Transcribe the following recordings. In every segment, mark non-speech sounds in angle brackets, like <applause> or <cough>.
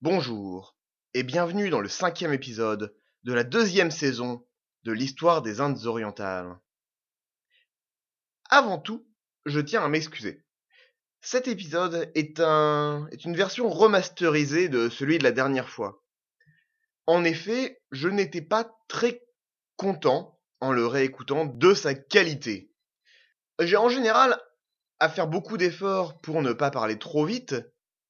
Bonjour et bienvenue dans le cinquième épisode de la deuxième saison de l'histoire des Indes orientales. Avant tout, je tiens à m'excuser. Cet épisode est, un, est une version remasterisée de celui de la dernière fois. En effet, je n'étais pas très content en le réécoutant de sa qualité. J'ai en général à faire beaucoup d'efforts pour ne pas parler trop vite,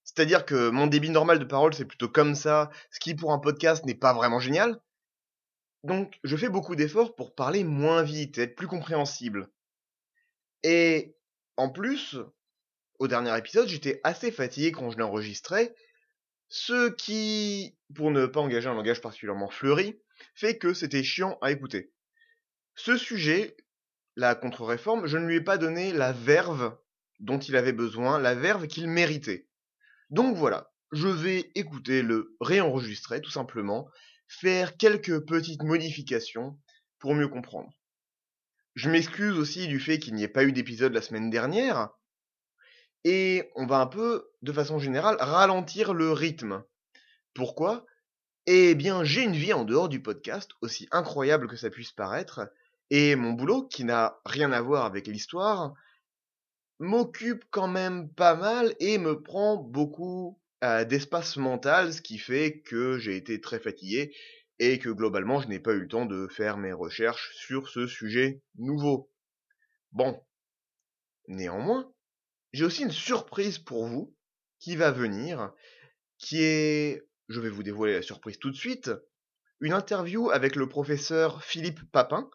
c'est-à-dire que mon débit normal de parole c'est plutôt comme ça, ce qui pour un podcast n'est pas vraiment génial. Donc je fais beaucoup d'efforts pour parler moins vite, être plus compréhensible. Et en plus, au dernier épisode, j'étais assez fatigué quand je l'enregistrais, ce qui, pour ne pas engager un langage particulièrement fleuri, fait que c'était chiant à écouter. Ce sujet, la contre-réforme, je ne lui ai pas donné la verve dont il avait besoin, la verve qu'il méritait. Donc voilà, je vais écouter le réenregistrer tout simplement, faire quelques petites modifications pour mieux comprendre. Je m'excuse aussi du fait qu'il n'y ait pas eu d'épisode la semaine dernière, et on va un peu, de façon générale, ralentir le rythme. Pourquoi? Eh bien, j'ai une vie en dehors du podcast, aussi incroyable que ça puisse paraître, et mon boulot, qui n'a rien à voir avec l'histoire, m'occupe quand même pas mal et me prend beaucoup euh, d'espace mental, ce qui fait que j'ai été très fatigué et que globalement je n'ai pas eu le temps de faire mes recherches sur ce sujet nouveau. Bon. Néanmoins, j'ai aussi une surprise pour vous qui va venir, qui est, je vais vous dévoiler la surprise tout de suite, une interview avec le professeur Philippe Papin,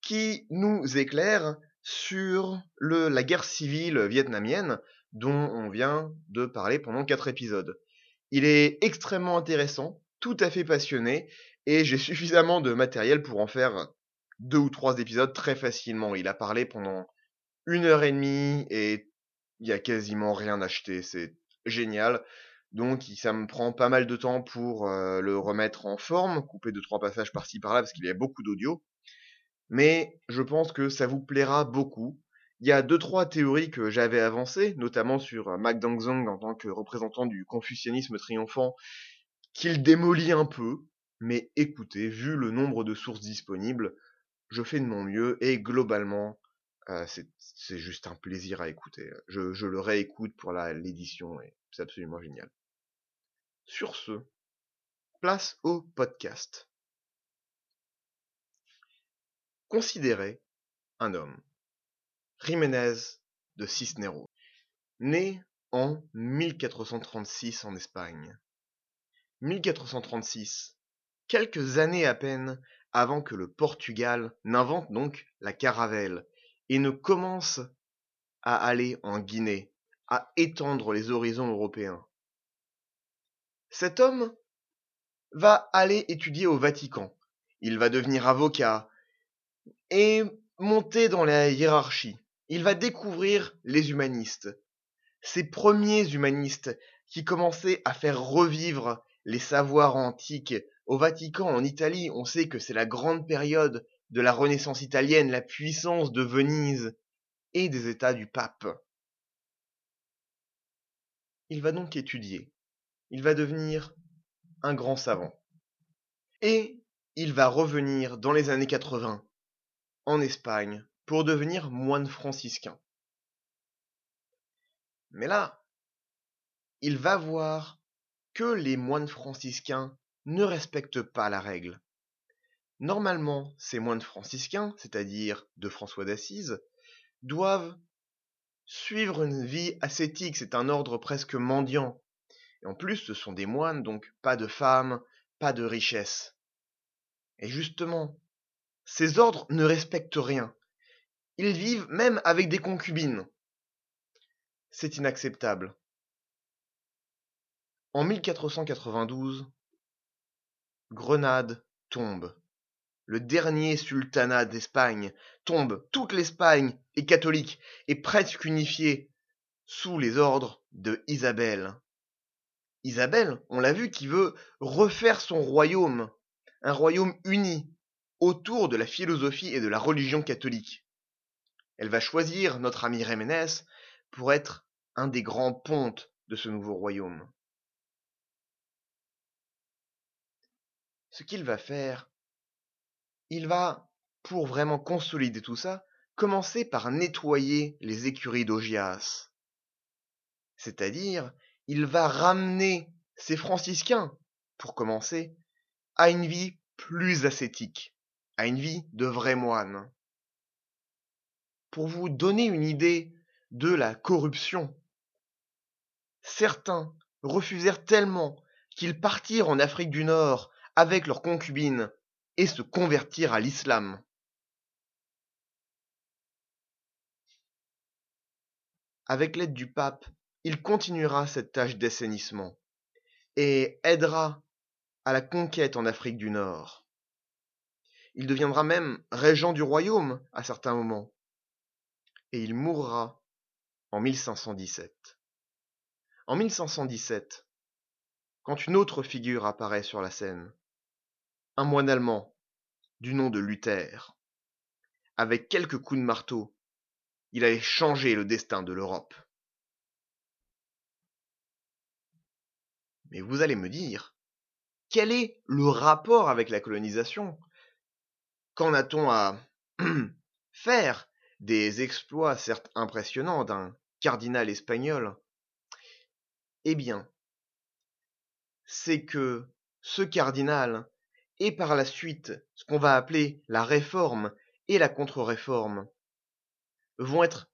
qui nous éclaire sur le, la guerre civile vietnamienne dont on vient de parler pendant quatre épisodes. Il est extrêmement intéressant, tout à fait passionné, et j'ai suffisamment de matériel pour en faire deux ou trois épisodes très facilement. Il a parlé pendant une heure et demie et il y a quasiment rien acheté. C'est génial. Donc ça me prend pas mal de temps pour le remettre en forme, couper deux trois passages par-ci par-là parce qu'il y a beaucoup d'audio. Mais je pense que ça vous plaira beaucoup. Il y a deux trois théories que j'avais avancées, notamment sur Mac Dangzong en tant que représentant du confucianisme triomphant, qu'il démolit un peu. Mais écoutez, vu le nombre de sources disponibles, je fais de mon mieux et globalement, euh, c'est juste un plaisir à écouter. Je, le réécoute pour l'édition et c'est absolument génial. Sur ce, place au podcast. Considérez un homme, Jiménez de Cisneros, né en 1436 en Espagne. 1436, quelques années à peine avant que le Portugal n'invente donc la caravelle et ne commence à aller en Guinée, à étendre les horizons européens. Cet homme va aller étudier au Vatican. Il va devenir avocat, et monter dans la hiérarchie. Il va découvrir les humanistes. Ces premiers humanistes qui commençaient à faire revivre les savoirs antiques. Au Vatican, en Italie, on sait que c'est la grande période de la Renaissance italienne, la puissance de Venise et des États du pape. Il va donc étudier. Il va devenir un grand savant. Et il va revenir dans les années 80 en Espagne pour devenir moine franciscain. Mais là, il va voir que les moines franciscains ne respectent pas la règle. Normalement, ces moines franciscains, c'est-à-dire de François d'Assise, doivent suivre une vie ascétique, c'est un ordre presque mendiant. Et en plus, ce sont des moines, donc pas de femmes, pas de richesse. Et justement, ces ordres ne respectent rien. Ils vivent même avec des concubines. C'est inacceptable. En 1492, Grenade tombe. le dernier sultanat d'Espagne, tombe, toute l'Espagne est catholique et presque unifiée sous les ordres de Isabelle. Isabelle, on l'a vu, qui veut refaire son royaume, un royaume uni autour de la philosophie et de la religion catholique. Elle va choisir notre ami Réménès pour être un des grands pontes de ce nouveau royaume. Ce qu'il va faire, il va, pour vraiment consolider tout ça, commencer par nettoyer les écuries d'Augias. C'est-à-dire, il va ramener ces franciscains, pour commencer, à une vie plus ascétique, à une vie de vrais moines. Pour vous donner une idée de la corruption, certains refusèrent tellement qu'ils partirent en Afrique du Nord avec leurs concubines et se convertirent à l'islam. Avec l'aide du pape, il continuera cette tâche d'assainissement et aidera à la conquête en Afrique du Nord. Il deviendra même régent du royaume à certains moments. Et il mourra en 1517. En 1517, quand une autre figure apparaît sur la scène, un moine allemand du nom de Luther. Avec quelques coups de marteau, il allait changer le destin de l'Europe. Mais vous allez me dire, quel est le rapport avec la colonisation? Qu'en a-t-on à <clears throat> faire des exploits certes impressionnants d'un cardinal espagnol? Eh bien, c'est que ce cardinal et par la suite ce qu'on va appeler la réforme et la contre-réforme vont être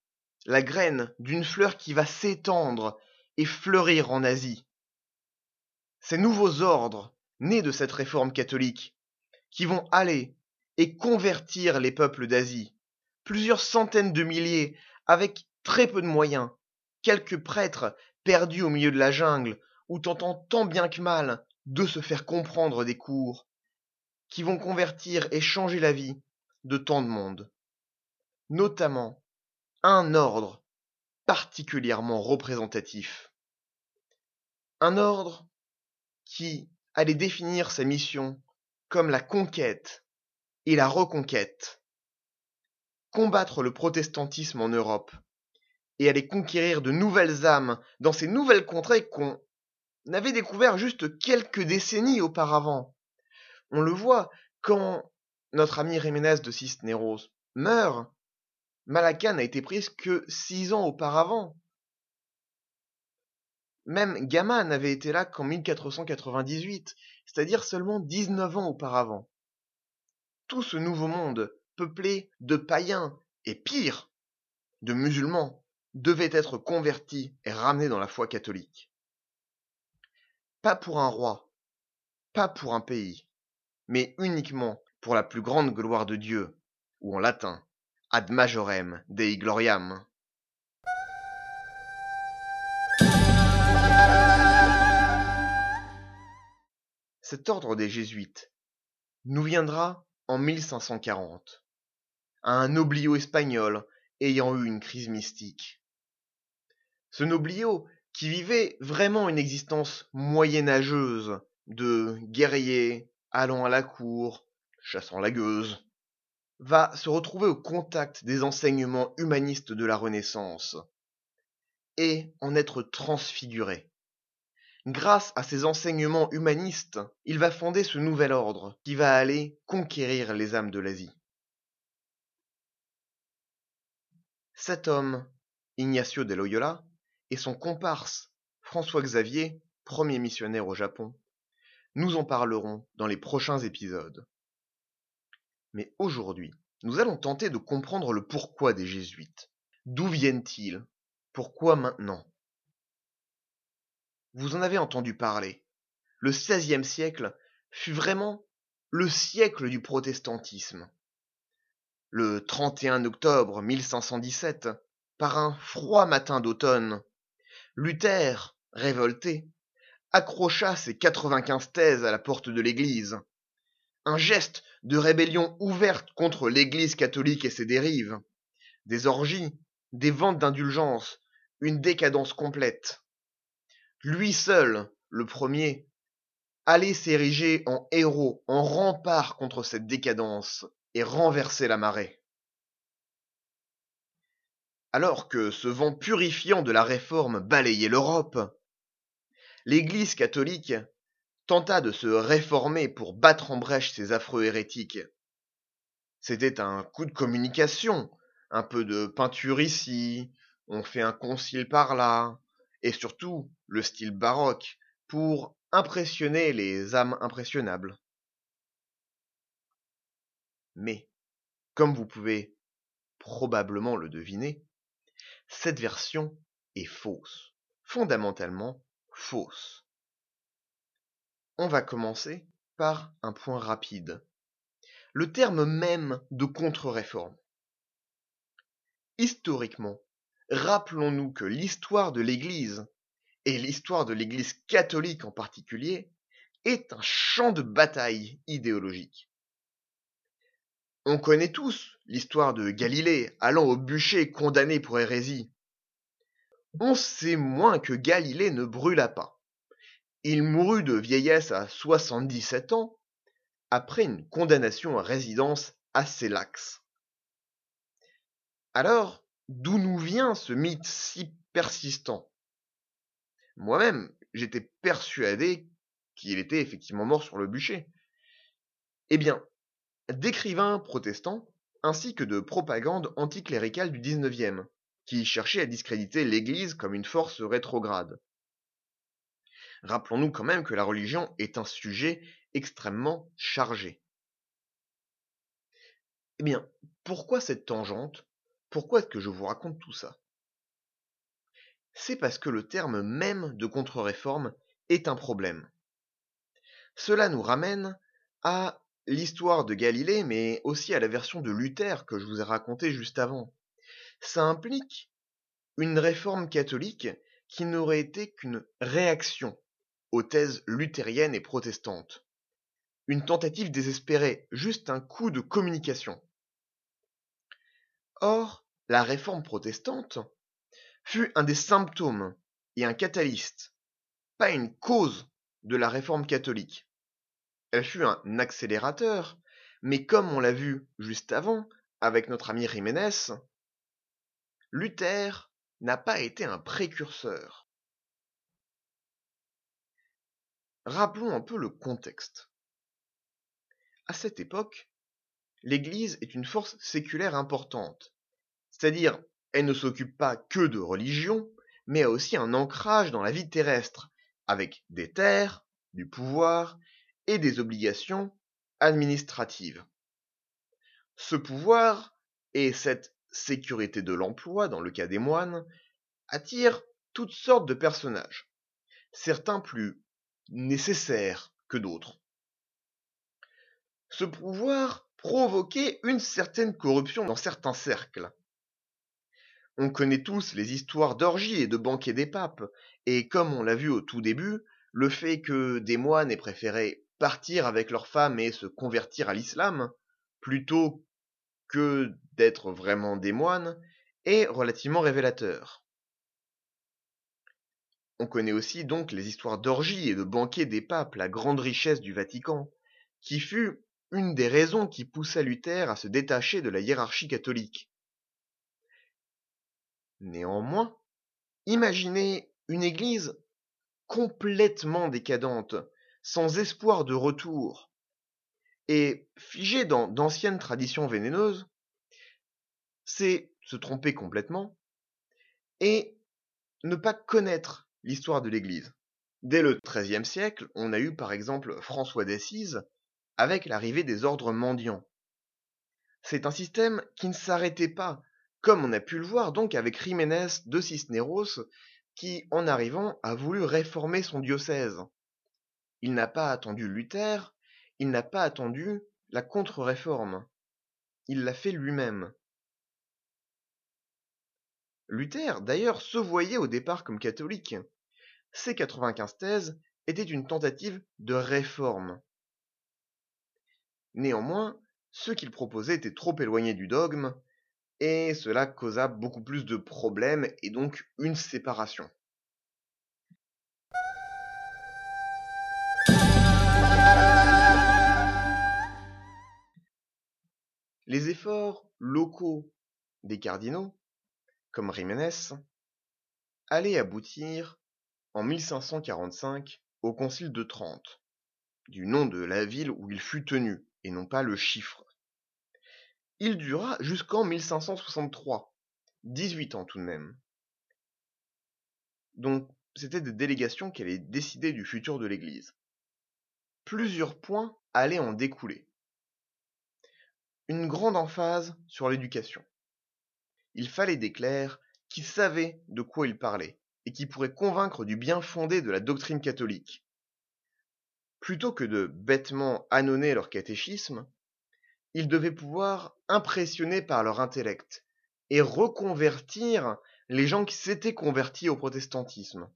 la graine d'une fleur qui va s'étendre et fleurir en Asie. Ces nouveaux ordres, nés de cette réforme catholique, qui vont aller et convertir les peuples d'Asie, plusieurs centaines de milliers, avec très peu de moyens, quelques prêtres perdus au milieu de la jungle, ou tentant tant bien que mal de se faire comprendre des cours, qui vont convertir et changer la vie de tant de monde. Notamment un ordre particulièrement représentatif. Un ordre qui allait définir sa mission comme la conquête et la reconquête. Combattre le protestantisme en Europe et aller conquérir de nouvelles âmes dans ces nouvelles contrées qu'on avait découvert juste quelques décennies auparavant. On le voit quand notre ami Jiménez de Cisneros meurt. Malaca n'a été prise que six ans auparavant. Même Gama n'avait été là qu'en 1498, c'est-à-dire seulement 19 ans auparavant. Tout ce nouveau monde, peuplé de païens et pire, de musulmans, devait être converti et ramené dans la foi catholique. Pas pour un roi, pas pour un pays, mais uniquement pour la plus grande gloire de Dieu, ou en latin, ad majorem Dei gloriam. Cet ordre des jésuites nous viendra en 1540, à un noblio espagnol ayant eu une crise mystique. Ce noblio, qui vivait vraiment une existence moyenâgeuse de guerriers, allant à la cour, chassant la gueuse, va se retrouver au contact des enseignements humanistes de la Renaissance et en être transfiguré. Grâce à ces enseignements humanistes, il va fonder ce nouvel ordre qui va aller conquérir les âmes de l'Asie. Cet homme, Ignacio de Loyola, et son comparse, François Xavier, premier missionnaire au Japon, nous en parlerons dans les prochains épisodes. Mais aujourd'hui, nous allons tenter de comprendre le pourquoi des jésuites. D'où viennent-ils? Pourquoi maintenant? Vous en avez entendu parler. Le XVIe siècle fut vraiment le siècle du protestantisme. Le 31 octobre 1517, par un froid matin d'automne, Luther, révolté, accrocha ses 95 thèses à la porte de l'église. un geste de rébellion ouverte contre l'Église catholique et ses dérives, des orgies, des ventes d'indulgence, une décadence complète. Lui seul, le premier, allait s'ériger en héros, en rempart contre cette décadence et renverser la marée. Alors que ce vent purifiant de la réforme balayait l'Europe, l'Église catholique tenta de se réformer pour battre en brèche ces affreux hérétiques. C'était un coup de communication, un peu de peinture ici, on fait un concile par là, et surtout le style baroque, pour impressionner les âmes impressionnables. Mais, comme vous pouvez probablement le deviner, cette version est fausse, fondamentalement fausse. On va commencer par un point rapide. Le terme même de contre-réforme. Historiquement, rappelons-nous que l'histoire de l'Église, et l'histoire de l'Église catholique en particulier, est un champ de bataille idéologique. On connaît tous l'histoire de Galilée allant au bûcher condamné pour hérésie. On sait moins que Galilée ne brûla pas. Il mourut de vieillesse à 77 ans, après une condamnation à résidence assez laxe. Alors, d'où nous vient ce mythe si persistant? Moi-même, j'étais persuadé qu'il était effectivement mort sur le bûcher. Eh bien, d'écrivains protestants, ainsi que de propagande anticléricale du XIXe, qui cherchait à discréditer l'Église comme une force rétrograde. Rappelons-nous quand même que la religion est un sujet extrêmement chargé. Eh bien, pourquoi cette tangente? Pourquoi est-ce que je vous raconte tout ça? C'est parce que le terme même de contre-réforme est un problème. Cela nous ramène à l'histoire de Galilée, mais aussi à la version de Luther que je vous ai racontée juste avant. Ça implique une réforme catholique qui n'aurait été qu'une réaction aux thèses luthériennes et protestantes. Une tentative désespérée, juste un coup de communication. Or, la réforme protestante fut un des symptômes et un catalyste, pas une cause de la réforme catholique. Elle fut un accélérateur, mais comme on l'a vu juste avant avec notre ami Jiménez, Luther n'a pas été un précurseur. Rappelons un peu le contexte. À cette époque, l'Église est une force séculaire importante, c'est-à-dire elle ne s'occupe pas que de religion, mais a aussi un ancrage dans la vie terrestre, avec des terres, du pouvoir et des obligations administratives. Ce pouvoir et cette sécurité de l'emploi, dans le cas des moines, attirent toutes sortes de personnages, certains plus nécessaires que d'autres. Ce pouvoir provoquait une certaine corruption dans certains cercles. On connaît tous les histoires d'orgies et de banquets des papes, et comme on l'a vu au tout début, le fait que des moines aient préféré partir avec leurs femmes et se convertir à l'islam, plutôt que d'être vraiment des moines, est relativement révélateur. On connaît aussi donc les histoires d'orgies et de banquets des papes, la grande richesse du Vatican, qui fut une des raisons qui poussa Luther à se détacher de la hiérarchie catholique. Néanmoins, imaginez une église complètement décadente, sans espoir de retour, et figée dans d'anciennes traditions vénéneuses, c'est se tromper complètement, et ne pas connaître l'histoire de l'Église. Dès le XIIIe siècle, on a eu par exemple François d'Assise avec l'arrivée des ordres mendiants. C'est un système qui ne s'arrêtait pas, comme on a pu le voir donc avec Jiménez de Cisneros, qui, en arrivant, a voulu réformer son diocèse. Il n'a pas attendu Luther, il n'a pas attendu la contre-réforme. Il l'a fait lui-même. Luther, d'ailleurs, se voyait au départ comme catholique. Ses 95 thèses étaient une tentative de réforme. Néanmoins, ce qu'il proposait était trop éloigné du dogme, et cela causa beaucoup plus de problèmes et donc une séparation. Les efforts locaux des cardinaux, comme Jiménez, allaient aboutir en 1545 au Concile de Trente, du nom de la ville où il fut tenu, et non pas le chiffre. Il dura jusqu'en 1563, 18 ans tout de même. Donc c'était des délégations qui allaient décider du futur de l'Église. Plusieurs points allaient en découler. Une grande emphase sur l'éducation. Il fallait des clercs qui savaient de quoi ils parlaient et qui pourraient convaincre du bien fondé de la doctrine catholique. Plutôt que de bêtement annonner leur catéchisme, ils devaient pouvoir impressionner par leur intellect et reconvertir les gens qui s'étaient convertis au protestantisme.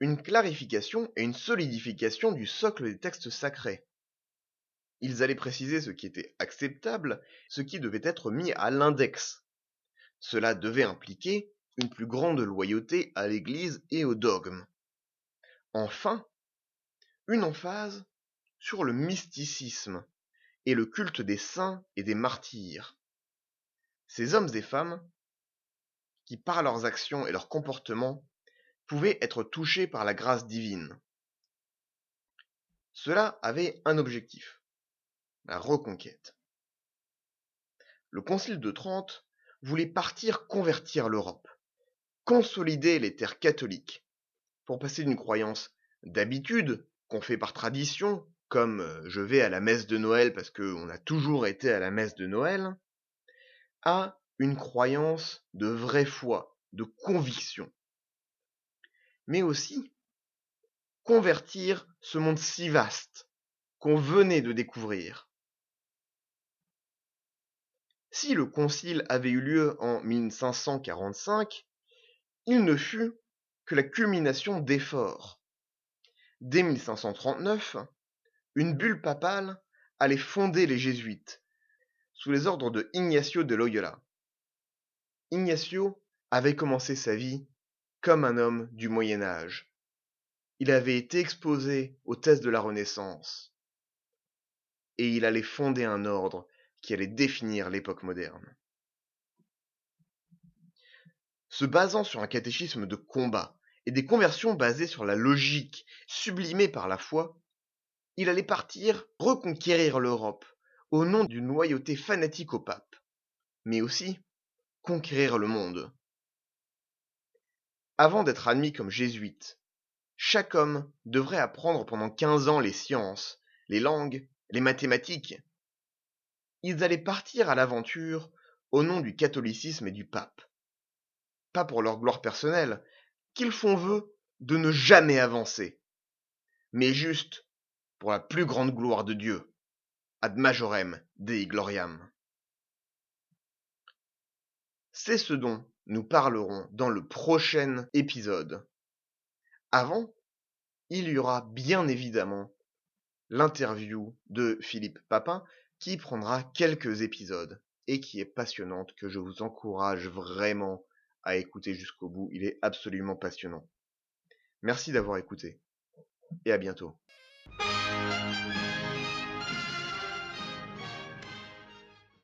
Une clarification et une solidification du socle des textes sacrés. Ils allaient préciser ce qui était acceptable, ce qui devait être mis à l'index. Cela devait impliquer une plus grande loyauté à l'Église et au dogme. Enfin, une emphase sur le mysticisme et le culte des saints et des martyrs. Ces hommes et femmes, qui par leurs actions et leurs comportements pouvaient être touchés par la grâce divine. Cela avait un objectif, la reconquête. Le Concile de Trente voulait partir convertir l'Europe, consolider les terres catholiques, pour passer d'une croyance d'habitude qu'on fait par tradition, comme euh, je vais à la messe de Noël parce qu'on a toujours été à la messe de Noël, à une croyance de vraie foi, de conviction. Mais aussi convertir ce monde si vaste qu'on venait de découvrir. Si le concile avait eu lieu en 1545, il ne fut que la culmination d'efforts. Dès 1539, une bulle papale allait fonder les jésuites, sous les ordres de Ignacio de Loyola. Ignacio avait commencé sa vie comme un homme du Moyen Âge. Il avait été exposé aux thèses de la Renaissance. Et il allait fonder un ordre qui allait définir l'époque moderne. Se basant sur un catéchisme de combat et des conversions basées sur la logique, sublimées par la foi, il allait partir reconquérir l'Europe au nom d'une loyauté fanatique au pape, mais aussi conquérir le monde. Avant d'être admis comme jésuite, chaque homme devrait apprendre pendant quinze ans les sciences, les langues, les mathématiques, ils allaient partir à l'aventure au nom du catholicisme et du pape. Pas pour leur gloire personnelle, qu'ils font vœu de ne jamais avancer, mais juste pour la plus grande gloire de Dieu. Ad majorem Dei gloriam. C'est ce dont nous parlerons dans le prochain épisode. Avant, il y aura bien évidemment l'interview de Philippe Papin qui prendra quelques épisodes et qui est passionnante, que je vous encourage vraiment à écouter jusqu'au bout. Il est absolument passionnant. Merci d'avoir écouté et à bientôt.